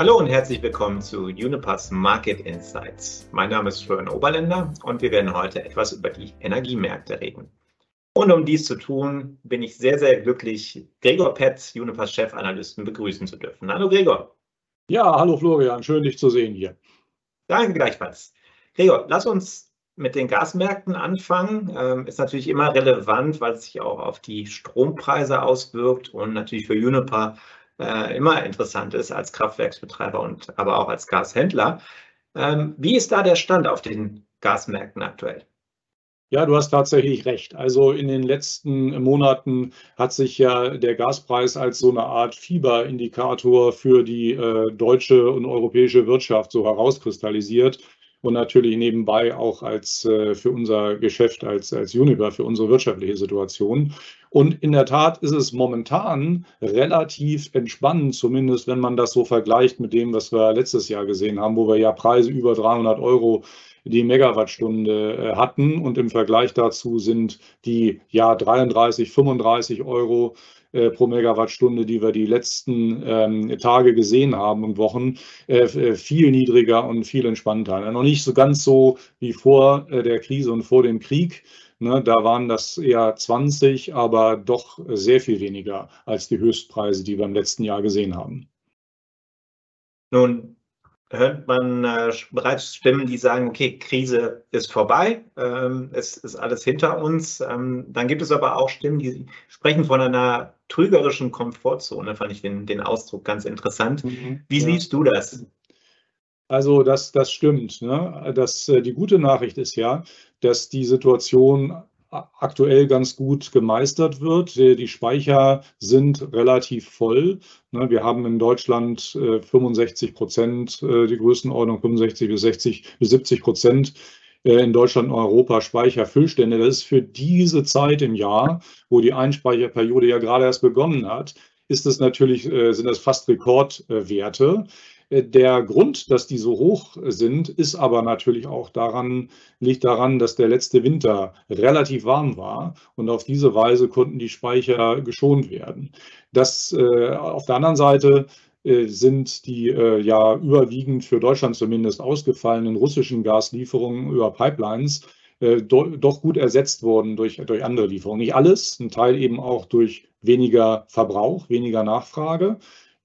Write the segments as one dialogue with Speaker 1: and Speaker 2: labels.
Speaker 1: Hallo und herzlich willkommen zu Unipass Market Insights. Mein Name ist Florian Oberländer und wir werden heute etwas über die Energiemärkte reden. Und um dies zu tun, bin ich sehr, sehr glücklich, Gregor Petz, Unipass Chefanalysten, begrüßen zu dürfen. Hallo Gregor.
Speaker 2: Ja, hallo Florian, schön dich zu sehen hier.
Speaker 1: Danke gleichfalls. Gregor, lass uns mit den Gasmärkten anfangen. Ähm, ist natürlich immer relevant, weil es sich auch auf die Strompreise auswirkt und natürlich für Uniper äh, immer interessant ist als Kraftwerksbetreiber und aber auch als Gashändler. Ähm, wie ist da der Stand auf den Gasmärkten aktuell?
Speaker 2: Ja, du hast tatsächlich recht. Also in den letzten Monaten hat sich ja der Gaspreis als so eine Art Fieberindikator für die äh, deutsche und europäische Wirtschaft so herauskristallisiert und natürlich nebenbei auch als äh, für unser Geschäft als, als Univer, für unsere wirtschaftliche Situation. Und in der Tat ist es momentan relativ entspannend, zumindest wenn man das so vergleicht mit dem, was wir letztes Jahr gesehen haben, wo wir ja Preise über 300 Euro die Megawattstunde äh, hatten. Und im Vergleich dazu sind die ja 33, 35 Euro pro Megawattstunde, die wir die letzten ähm, Tage gesehen haben und Wochen, äh, äh viel niedriger und viel entspannter. Noch nicht so ganz so wie vor äh, der Krise und vor dem Krieg. Ne, da waren das eher 20, aber doch sehr viel weniger als die Höchstpreise, die wir im letzten Jahr gesehen haben.
Speaker 1: Nun, hört man äh, bereits Stimmen, die sagen, okay, Krise ist vorbei, ähm, es ist alles hinter uns. Ähm, dann gibt es aber auch Stimmen, die sprechen von einer trügerischen Komfortzone, fand ich den, den Ausdruck ganz interessant. Mhm, Wie ja. siehst du das?
Speaker 2: Also das, das stimmt. Ne? Das, äh, die gute Nachricht ist ja, dass die Situation aktuell ganz gut gemeistert wird. Die Speicher sind relativ voll. Ne, wir haben in Deutschland 65 äh, Prozent, äh, die Größenordnung 65 bis 60 bis 70 Prozent äh, in Deutschland und Europa Speicherfüllstände. Das ist für diese Zeit im Jahr, wo die Einspeicherperiode ja gerade erst begonnen hat, ist es natürlich, sind das fast Rekordwerte. Der Grund, dass die so hoch sind, ist aber natürlich auch daran, liegt daran, dass der letzte Winter relativ warm war und auf diese Weise konnten die Speicher geschont werden. Das äh, auf der anderen Seite äh, sind die äh, ja überwiegend für Deutschland zumindest ausgefallenen russischen Gaslieferungen über Pipelines äh, do, doch gut ersetzt worden durch, durch andere Lieferungen. Nicht alles, ein Teil eben auch durch weniger Verbrauch, weniger Nachfrage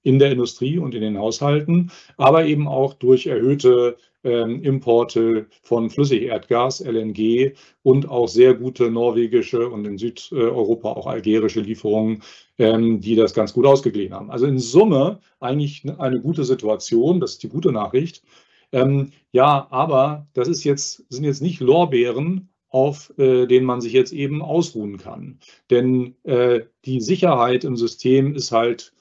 Speaker 2: in der Industrie und in den Haushalten, aber eben auch durch erhöhte ähm, Importe von Flüssigerdgas, LNG und auch sehr gute norwegische und in Südeuropa auch algerische Lieferungen, ähm, die das ganz gut ausgeglichen haben. Also in Summe eigentlich eine gute Situation, das ist die gute Nachricht. Ähm, ja, aber das ist jetzt, sind jetzt nicht Lorbeeren, auf äh, denen man sich jetzt eben ausruhen kann. Denn äh, die Sicherheit im System ist halt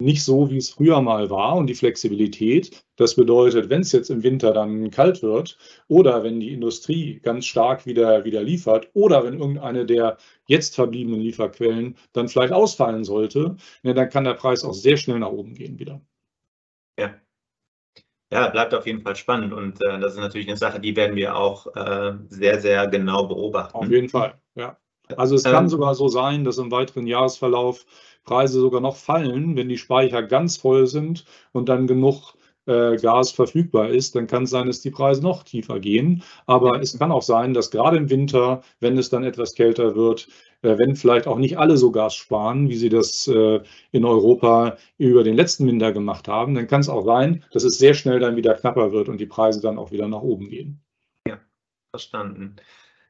Speaker 2: nicht so, wie es früher mal war und die Flexibilität. Das bedeutet, wenn es jetzt im Winter dann kalt wird oder wenn die Industrie ganz stark wieder, wieder liefert oder wenn irgendeine der jetzt verbliebenen Lieferquellen dann vielleicht ausfallen sollte, ne, dann kann der Preis auch sehr schnell nach oben gehen wieder.
Speaker 1: Ja. Ja, bleibt auf jeden Fall spannend und äh, das ist natürlich eine Sache, die werden wir auch äh, sehr, sehr genau beobachten.
Speaker 2: Auf jeden Fall, ja. Also es ähm, kann sogar so sein, dass im weiteren Jahresverlauf Preise sogar noch fallen, wenn die Speicher ganz voll sind und dann genug äh, Gas verfügbar ist, dann kann es sein, dass die Preise noch tiefer gehen. Aber es kann auch sein, dass gerade im Winter, wenn es dann etwas kälter wird, äh, wenn vielleicht auch nicht alle so Gas sparen, wie sie das äh, in Europa über den letzten Winter gemacht haben, dann kann es auch sein, dass es sehr schnell dann wieder knapper wird und die Preise dann auch wieder nach oben gehen.
Speaker 1: Ja, verstanden.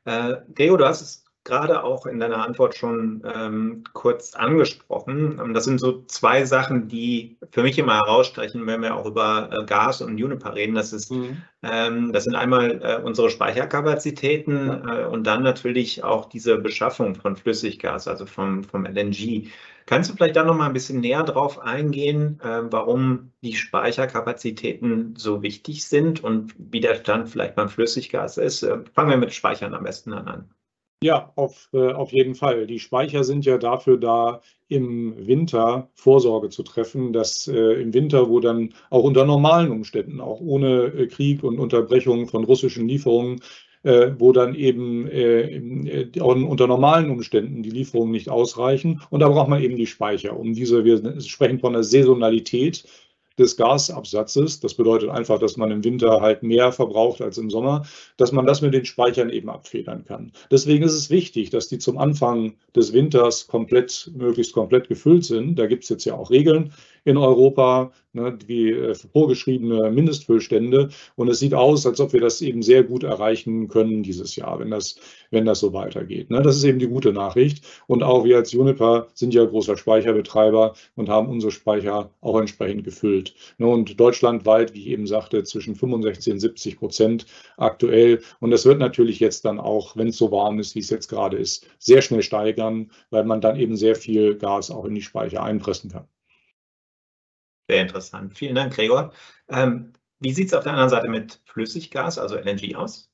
Speaker 1: Äh, Gregor, du hast es gerade auch in deiner Antwort schon ähm, kurz angesprochen. Ähm, das sind so zwei Sachen, die für mich immer herausstechen, wenn wir auch über äh, Gas und Juniper reden. Das, ist, mhm. ähm, das sind einmal äh, unsere Speicherkapazitäten äh, und dann natürlich auch diese Beschaffung von Flüssiggas, also vom, vom LNG. Kannst du vielleicht da noch mal ein bisschen näher drauf eingehen, äh, warum die Speicherkapazitäten so wichtig sind und wie der Stand vielleicht beim Flüssiggas ist? Äh, fangen wir mit Speichern am besten an.
Speaker 2: Ja, auf, äh, auf jeden Fall. Die Speicher sind ja dafür da, im Winter Vorsorge zu treffen, dass äh, im Winter, wo dann auch unter normalen Umständen, auch ohne äh, Krieg und Unterbrechung von russischen Lieferungen, äh, wo dann eben äh, äh, unter normalen Umständen die Lieferungen nicht ausreichen. Und da braucht man eben die Speicher, um diese, wir sprechen von der Saisonalität, des Gasabsatzes, das bedeutet einfach, dass man im Winter halt mehr verbraucht als im Sommer, dass man das mit den Speichern eben abfedern kann. Deswegen ist es wichtig, dass die zum Anfang des Winters komplett, möglichst komplett gefüllt sind. Da gibt es jetzt ja auch Regeln in Europa, ne, wie äh, vorgeschriebene Mindestfüllstände. Und es sieht aus, als ob wir das eben sehr gut erreichen können dieses Jahr, wenn das, wenn das so weitergeht. Ne. Das ist eben die gute Nachricht. Und auch wir als Juniper sind ja großer Speicherbetreiber und haben unsere Speicher auch entsprechend gefüllt. Ne. Und deutschlandweit, wie ich eben sagte, zwischen 65 und 70 Prozent aktuell. Und das wird natürlich jetzt dann auch, wenn es so warm ist, wie es jetzt gerade ist, sehr schnell steigern, weil man dann eben sehr viel Gas auch in die Speicher einpressen kann.
Speaker 1: Sehr interessant. Vielen Dank, Gregor. Ähm, wie sieht es auf der anderen Seite mit Flüssiggas, also LNG, aus?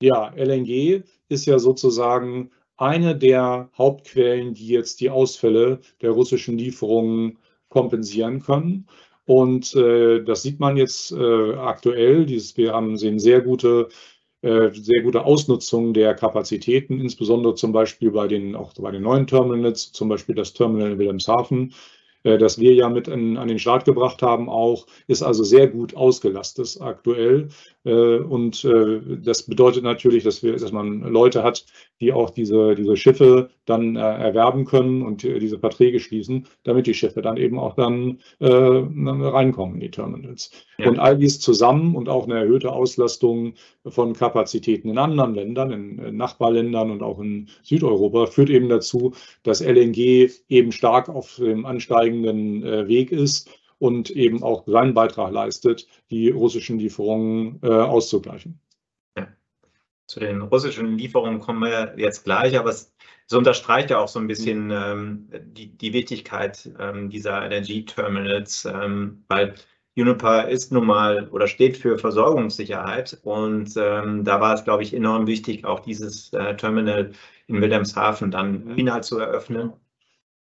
Speaker 2: Ja, LNG ist ja sozusagen eine der Hauptquellen, die jetzt die Ausfälle der russischen Lieferungen kompensieren können. Und äh, das sieht man jetzt äh, aktuell. Dieses, wir haben sehen sehr gute, äh, sehr gute Ausnutzung der Kapazitäten, insbesondere zum Beispiel bei den, auch bei den neuen Terminals, zum Beispiel das Terminal in Wilhelmshaven äh, das wir ja mit an, an den Start gebracht haben, auch, ist also sehr gut ausgelastet aktuell. Äh, und äh, das bedeutet natürlich, dass, wir, dass man Leute hat, die auch diese, diese Schiffe dann erwerben können und diese Verträge schließen, damit die Schiffe dann eben auch dann reinkommen in die Terminals. Ja. Und all dies zusammen und auch eine erhöhte Auslastung von Kapazitäten in anderen Ländern, in Nachbarländern und auch in Südeuropa, führt eben dazu, dass LNG eben stark auf dem ansteigenden Weg ist und eben auch seinen Beitrag leistet, die russischen Lieferungen äh, auszugleichen.
Speaker 1: Ja. Zu den russischen Lieferungen kommen wir jetzt gleich, aber es, es unterstreicht ja auch so ein bisschen ähm, die, die Wichtigkeit ähm, dieser Energieterminals, ähm, weil Uniper ist nun mal oder steht für Versorgungssicherheit und ähm, da war es, glaube ich, enorm wichtig, auch dieses äh, Terminal in Wilhelmshaven dann final zu eröffnen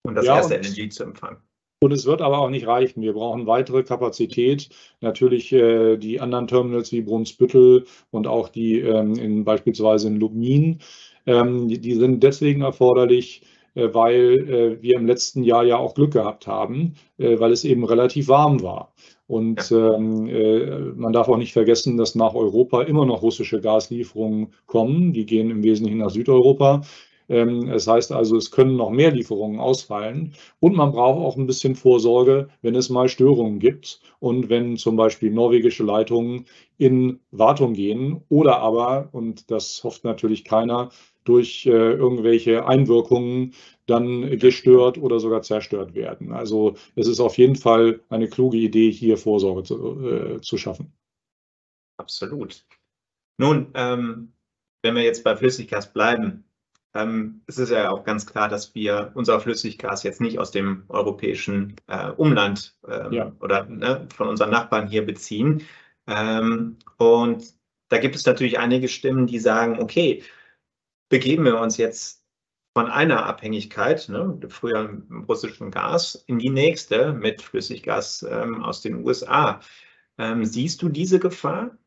Speaker 1: und das ja, erste und Energie zu empfangen.
Speaker 2: Und es wird aber auch nicht reichen. Wir brauchen weitere Kapazität. Natürlich äh, die anderen Terminals wie Brunsbüttel und auch die ähm, in, beispielsweise in Lubmin, ähm, die, die, sind deswegen erforderlich, äh, weil äh, wir im letzten Jahr ja auch Glück gehabt haben, äh, weil es eben relativ warm war. Und ähm, äh, man darf auch nicht vergessen, dass nach Europa immer noch russische Gaslieferungen kommen. Die gehen im Wesentlichen nach Südeuropa. Ähm, das heißt also, es können noch mehr Lieferungen ausfallen und man braucht auch ein bisschen Vorsorge, wenn es mal Störungen gibt und wenn zum Beispiel norwegische Leitungen in Wartung gehen oder aber, und das hofft natürlich keiner, durch äh, irgendwelche Einwirkungen dann gestört oder sogar zerstört werden. Also es ist auf jeden Fall eine kluge Idee, hier Vorsorge zu, äh, zu schaffen.
Speaker 1: Absolut. Nun, ähm, wenn wir jetzt bei Flüssiggas bleiben, ähm, es ist ja auch ganz klar, dass wir unser Flüssiggas jetzt nicht aus dem europäischen äh, Umland ähm, ja. oder ne, von unseren Nachbarn hier beziehen. Ähm, und da gibt es natürlich einige Stimmen, die sagen, okay, begeben wir uns jetzt von einer Abhängigkeit, ne, früher russischen Gas, in die nächste mit Flüssiggas ähm, aus den USA. Ähm, siehst du diese Gefahr?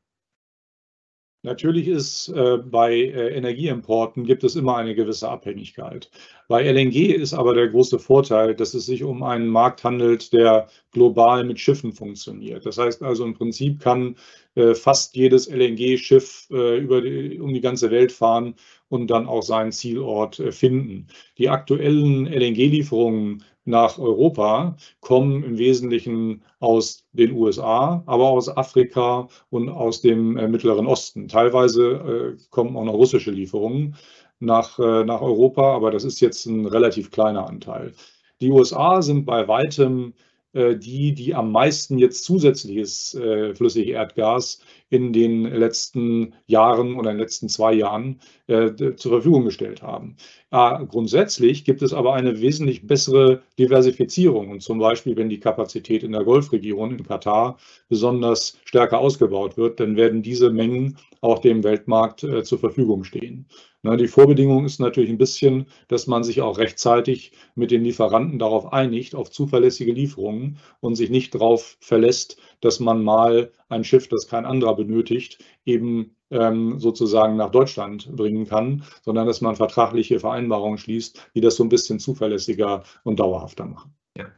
Speaker 2: Natürlich ist äh, bei äh, Energieimporten gibt es immer eine gewisse Abhängigkeit. Bei LNG ist aber der große Vorteil, dass es sich um einen Markt handelt, der global mit Schiffen funktioniert. Das heißt also im Prinzip kann äh, fast jedes LNG-Schiff äh, die, um die ganze Welt fahren und dann auch seinen Zielort äh, finden. Die aktuellen LNG-Lieferungen nach Europa kommen im Wesentlichen aus den USA, aber aus Afrika und aus dem äh, Mittleren Osten. Teilweise äh, kommen auch noch russische Lieferungen nach, äh, nach Europa, aber das ist jetzt ein relativ kleiner Anteil. Die USA sind bei weitem die, die am meisten jetzt zusätzliches äh, Flüssigerdgas in den letzten Jahren oder in den letzten zwei Jahren äh, zur Verfügung gestellt haben. Äh, grundsätzlich gibt es aber eine wesentlich bessere Diversifizierung. Und zum Beispiel, wenn die Kapazität in der Golfregion in Katar besonders stärker ausgebaut wird, dann werden diese Mengen auch dem Weltmarkt äh, zur Verfügung stehen. Na, die Vorbedingung ist natürlich ein bisschen, dass man sich auch rechtzeitig mit den Lieferanten darauf einigt, auf zuverlässige Lieferungen und sich nicht darauf verlässt, dass man mal ein Schiff, das kein anderer benötigt, eben ähm, sozusagen nach Deutschland bringen kann, sondern dass man vertragliche Vereinbarungen schließt, die das so ein bisschen zuverlässiger und dauerhafter machen.
Speaker 1: Ja.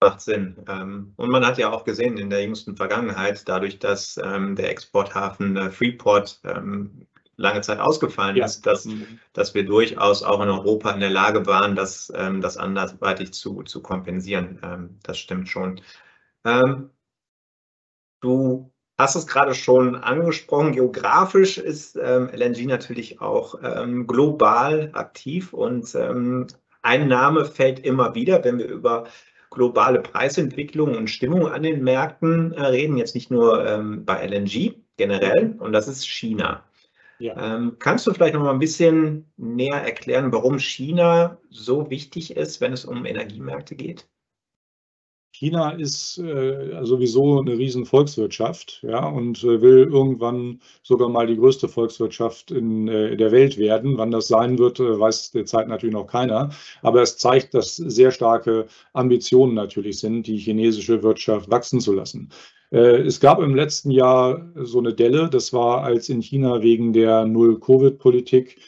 Speaker 1: Macht Sinn. Ähm, und man hat ja auch gesehen in der jüngsten Vergangenheit, dadurch, dass ähm, der Exporthafen äh, Freeport ähm, lange Zeit ausgefallen ja. ist, dass, mhm. dass wir durchaus auch in Europa in der Lage waren, das, das anderweitig zu, zu kompensieren. Das stimmt schon. Du hast es gerade schon angesprochen, geografisch ist LNG natürlich auch global aktiv und ein Name fällt immer wieder, wenn wir über globale Preisentwicklung und Stimmung an den Märkten äh, reden, jetzt nicht nur ähm, bei LNG generell, und das ist China. Ja. Ähm, kannst du vielleicht noch mal ein bisschen näher erklären, warum China so wichtig ist, wenn es um Energiemärkte geht?
Speaker 2: China ist äh, sowieso eine riesen Volkswirtschaft ja, und äh, will irgendwann sogar mal die größte Volkswirtschaft in äh, der Welt werden. Wann das sein wird, äh, weiß derzeit natürlich noch keiner. Aber es zeigt, dass sehr starke Ambitionen natürlich sind, die chinesische Wirtschaft wachsen zu lassen. Äh, es gab im letzten Jahr so eine Delle, das war, als in China wegen der Null-Covid-Politik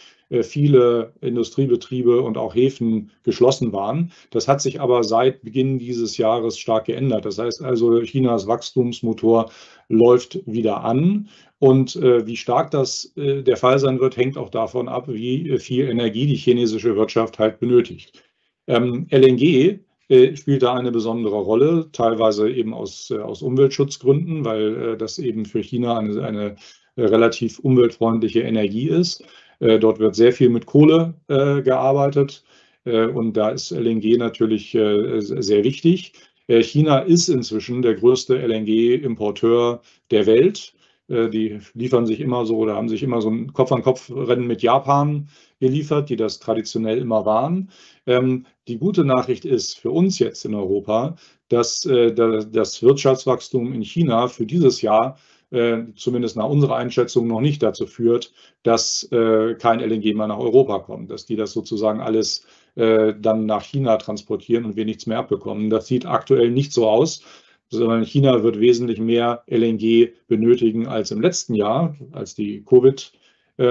Speaker 2: viele Industriebetriebe und auch Häfen geschlossen waren. Das hat sich aber seit Beginn dieses Jahres stark geändert. Das heißt also, Chinas Wachstumsmotor läuft wieder an. Und äh, wie stark das äh, der Fall sein wird, hängt auch davon ab, wie viel Energie die chinesische Wirtschaft halt benötigt. Ähm, LNG äh, spielt da eine besondere Rolle, teilweise eben aus, äh, aus Umweltschutzgründen, weil das eben für China eine, eine relativ umweltfreundliche Energie ist. Äh, dort wird sehr viel mit Kohle äh, gearbeitet äh, und da ist LNG natürlich sehr wichtig. China ist inzwischen der größte LNG-Importeur der Welt. Die liefern sich immer so oder haben sich immer so ein Kopf-an-Kopf-Rennen mit Japan geliefert, die das traditionell immer waren. Ähm, die gute Nachricht ist für uns jetzt in Europa, dass das Wirtschaftswachstum in China für dieses Jahr äh, zumindest nach unserer Einschätzung noch nicht dazu führt, dass äh, kein LNG mehr nach Europa kommt, dass die das sozusagen alles äh, dann nach China transportieren und wir nichts mehr abbekommen. Das sieht aktuell nicht so aus, sondern China wird wesentlich mehr LNG benötigen als im letzten Jahr, als die Covid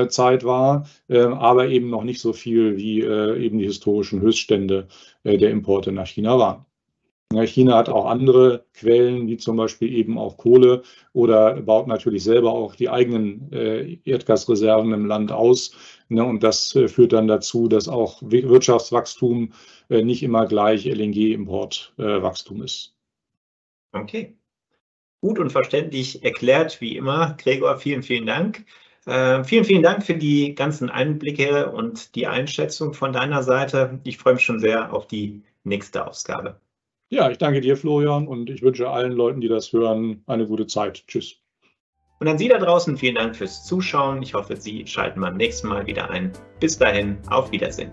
Speaker 2: Zeit war, aber eben noch nicht so viel, wie eben die historischen Höchststände der Importe nach China waren. China hat auch andere Quellen, wie zum Beispiel eben auch Kohle oder baut natürlich selber auch die eigenen äh, Erdgasreserven im Land aus. Ne, und das äh, führt dann dazu, dass auch Wirtschaftswachstum äh, nicht immer gleich LNG-Importwachstum ist.
Speaker 1: Okay. Gut und verständlich erklärt, wie immer. Gregor, vielen, vielen Dank. Äh, vielen, vielen Dank für die ganzen Einblicke und die Einschätzung von deiner Seite. Ich freue mich schon sehr auf die nächste Ausgabe.
Speaker 2: Ja, ich danke dir, Florian, und ich wünsche allen Leuten, die das hören, eine gute Zeit. Tschüss.
Speaker 1: Und an Sie da draußen vielen Dank fürs Zuschauen. Ich hoffe, Sie schalten beim nächsten Mal wieder ein. Bis dahin, auf Wiedersehen.